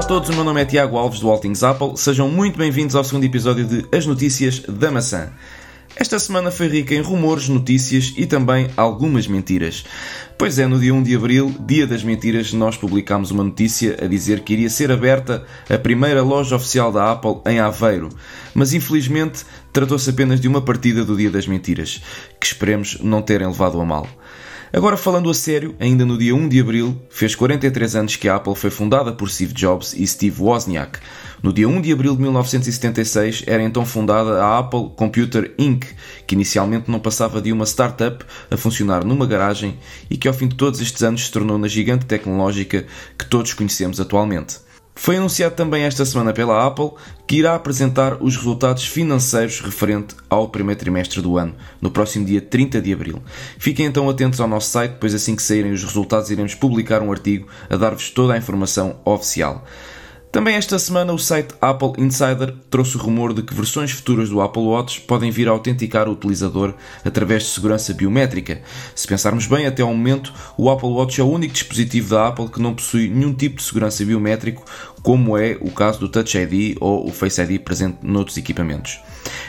Olá a todos, o meu nome é Tiago Alves do Altings Apple. Sejam muito bem-vindos ao segundo episódio de As Notícias da Maçã. Esta semana foi rica em rumores, notícias e também algumas mentiras. Pois é, no dia 1 de abril, dia das mentiras, nós publicámos uma notícia a dizer que iria ser aberta a primeira loja oficial da Apple em Aveiro. Mas infelizmente tratou-se apenas de uma partida do dia das mentiras, que esperemos não terem levado a mal. Agora falando a sério, ainda no dia 1 de abril, fez 43 anos que a Apple foi fundada por Steve Jobs e Steve Wozniak. No dia 1 de abril de 1976 era então fundada a Apple Computer Inc., que inicialmente não passava de uma startup a funcionar numa garagem e que ao fim de todos estes anos se tornou na gigante tecnológica que todos conhecemos atualmente. Foi anunciado também esta semana pela Apple que irá apresentar os resultados financeiros referente ao primeiro trimestre do ano, no próximo dia 30 de abril. Fiquem então atentos ao nosso site, pois assim que saírem os resultados iremos publicar um artigo a dar-vos toda a informação oficial. Também esta semana o site Apple Insider trouxe o rumor de que versões futuras do Apple Watch podem vir a autenticar o utilizador através de segurança biométrica. Se pensarmos bem, até ao momento, o Apple Watch é o único dispositivo da Apple que não possui nenhum tipo de segurança biométrico, como é o caso do Touch ID ou o Face ID presente noutros equipamentos.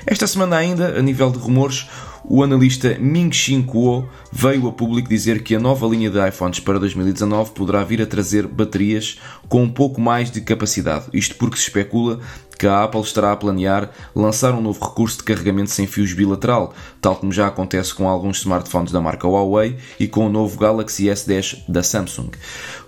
Esta semana ainda, a nível de rumores, o analista Ming-Xin Kuo veio a público dizer que a nova linha de iPhones para 2019 poderá vir a trazer baterias com um pouco mais de capacidade. Isto porque se especula que a Apple estará a planear lançar um novo recurso de carregamento sem fios bilateral, tal como já acontece com alguns smartphones da marca Huawei e com o novo Galaxy S10 da Samsung.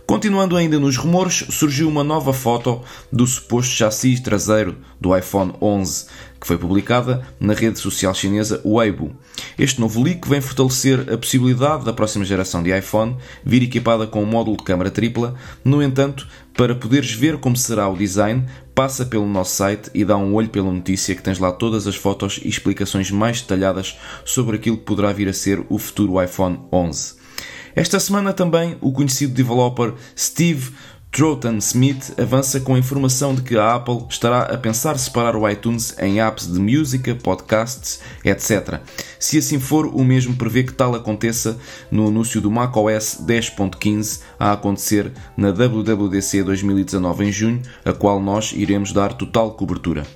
Continuando ainda nos rumores, surgiu uma nova foto do suposto chassi traseiro do iPhone 11, que foi publicada na rede social chinesa Weibo. Este novo leak vem fortalecer a possibilidade da próxima geração de iPhone vir equipada com um módulo de câmara tripla. No entanto, para poderes ver como será o design, passa pelo nosso site e dá um olho pela notícia que tens lá todas as fotos e explicações mais detalhadas sobre aquilo que poderá vir a ser o futuro iPhone 11. Esta semana também o conhecido developer Steve Troughton Smith avança com a informação de que a Apple estará a pensar separar o iTunes em apps de música, podcasts, etc. Se assim for, o mesmo prevê que tal aconteça no anúncio do macOS 10.15 a acontecer na WWDC 2019 em junho, a qual nós iremos dar total cobertura.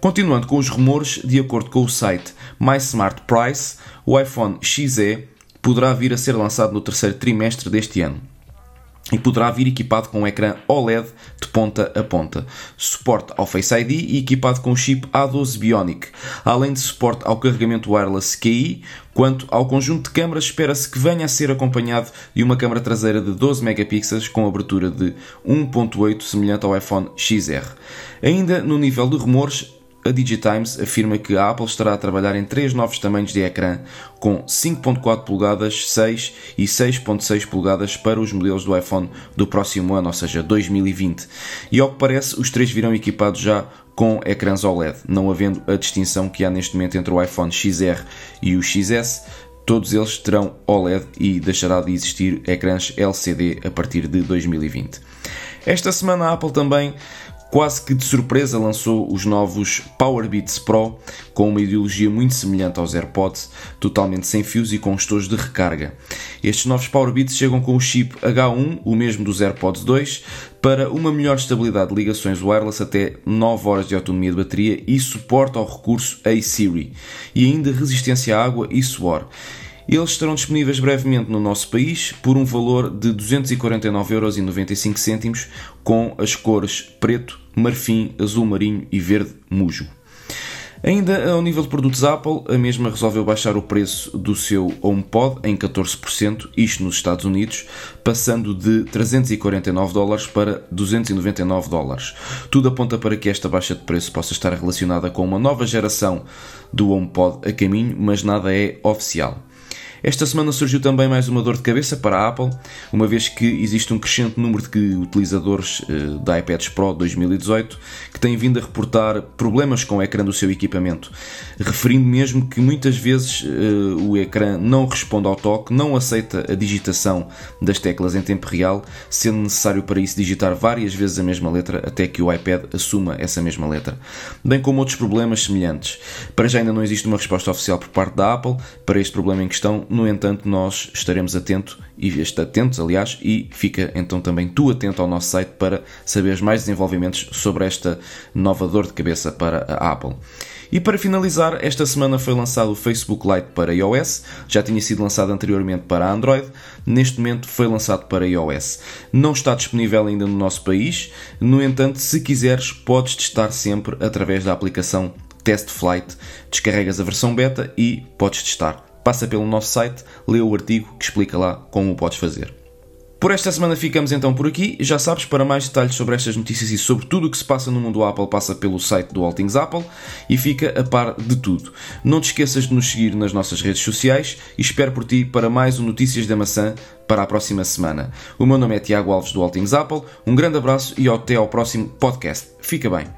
Continuando com os rumores, de acordo com o site My Smart Price, o iPhone XE poderá vir a ser lançado no terceiro trimestre deste ano e poderá vir equipado com um ecrã OLED de ponta a ponta, suporte ao Face ID e equipado com o chip A12 Bionic, além de suporte ao carregamento wireless QI. Quanto ao conjunto de câmaras, espera-se que venha a ser acompanhado de uma câmara traseira de 12 megapixels com abertura de 1.8 semelhante ao iPhone XR. Ainda no nível de rumores, a DigiTimes afirma que a Apple estará a trabalhar em três novos tamanhos de ecrã, com 5.4 polegadas, 6 e 6.6 polegadas para os modelos do iPhone do próximo ano, ou seja, 2020. E ao que parece, os três virão equipados já com ecrãs OLED, não havendo a distinção que há neste momento entre o iPhone XR e o XS. Todos eles terão OLED e deixará de existir ecrãs LCD a partir de 2020. Esta semana a Apple também quase que de surpresa lançou os novos Powerbeats Pro com uma ideologia muito semelhante aos AirPods, totalmente sem fios e com estojos de recarga. Estes novos Powerbeats chegam com o chip H1, o mesmo dos AirPods 2, para uma melhor estabilidade de ligações wireless até 9 horas de autonomia de bateria e suporte ao recurso A-Siri, e ainda resistência à água e suor. Eles estarão disponíveis brevemente no nosso país por um valor de 249,95€ com as cores preto, marfim, azul marinho e verde mujo. Ainda ao nível de produtos Apple, a mesma resolveu baixar o preço do seu HomePod em 14%, isto nos Estados Unidos, passando de 349 dólares para 299 dólares. Tudo aponta para que esta baixa de preço possa estar relacionada com uma nova geração do HomePod a caminho, mas nada é oficial. Esta semana surgiu também mais uma dor de cabeça para a Apple, uma vez que existe um crescente número de utilizadores uh, da iPads Pro 2018 que têm vindo a reportar problemas com o ecrã do seu equipamento, referindo mesmo que muitas vezes uh, o ecrã não responde ao toque, não aceita a digitação das teclas em tempo real, sendo necessário para isso digitar várias vezes a mesma letra até que o iPad assuma essa mesma letra, bem como outros problemas semelhantes. Para já ainda não existe uma resposta oficial por parte da Apple para este problema em questão, no entanto, nós estaremos atento, e atentos, aliás, e fica então também tu atento ao nosso site para saberes mais desenvolvimentos sobre esta nova dor de cabeça para a Apple. E para finalizar, esta semana foi lançado o Facebook Lite para iOS, já tinha sido lançado anteriormente para Android, neste momento foi lançado para iOS. Não está disponível ainda no nosso país, no entanto, se quiseres, podes testar sempre através da aplicação Test Flight. Descarregas a versão beta e podes testar. Passa pelo nosso site, lê o artigo que explica lá como o podes fazer. Por esta semana ficamos então por aqui. Já sabes, para mais detalhes sobre estas notícias e sobre tudo o que se passa no mundo Apple, passa pelo site do All Things Apple e fica a par de tudo. Não te esqueças de nos seguir nas nossas redes sociais e espero por ti para mais um Notícias da Maçã para a próxima semana. O meu nome é Tiago Alves do All Things Apple. Um grande abraço e até ao próximo podcast. Fica bem.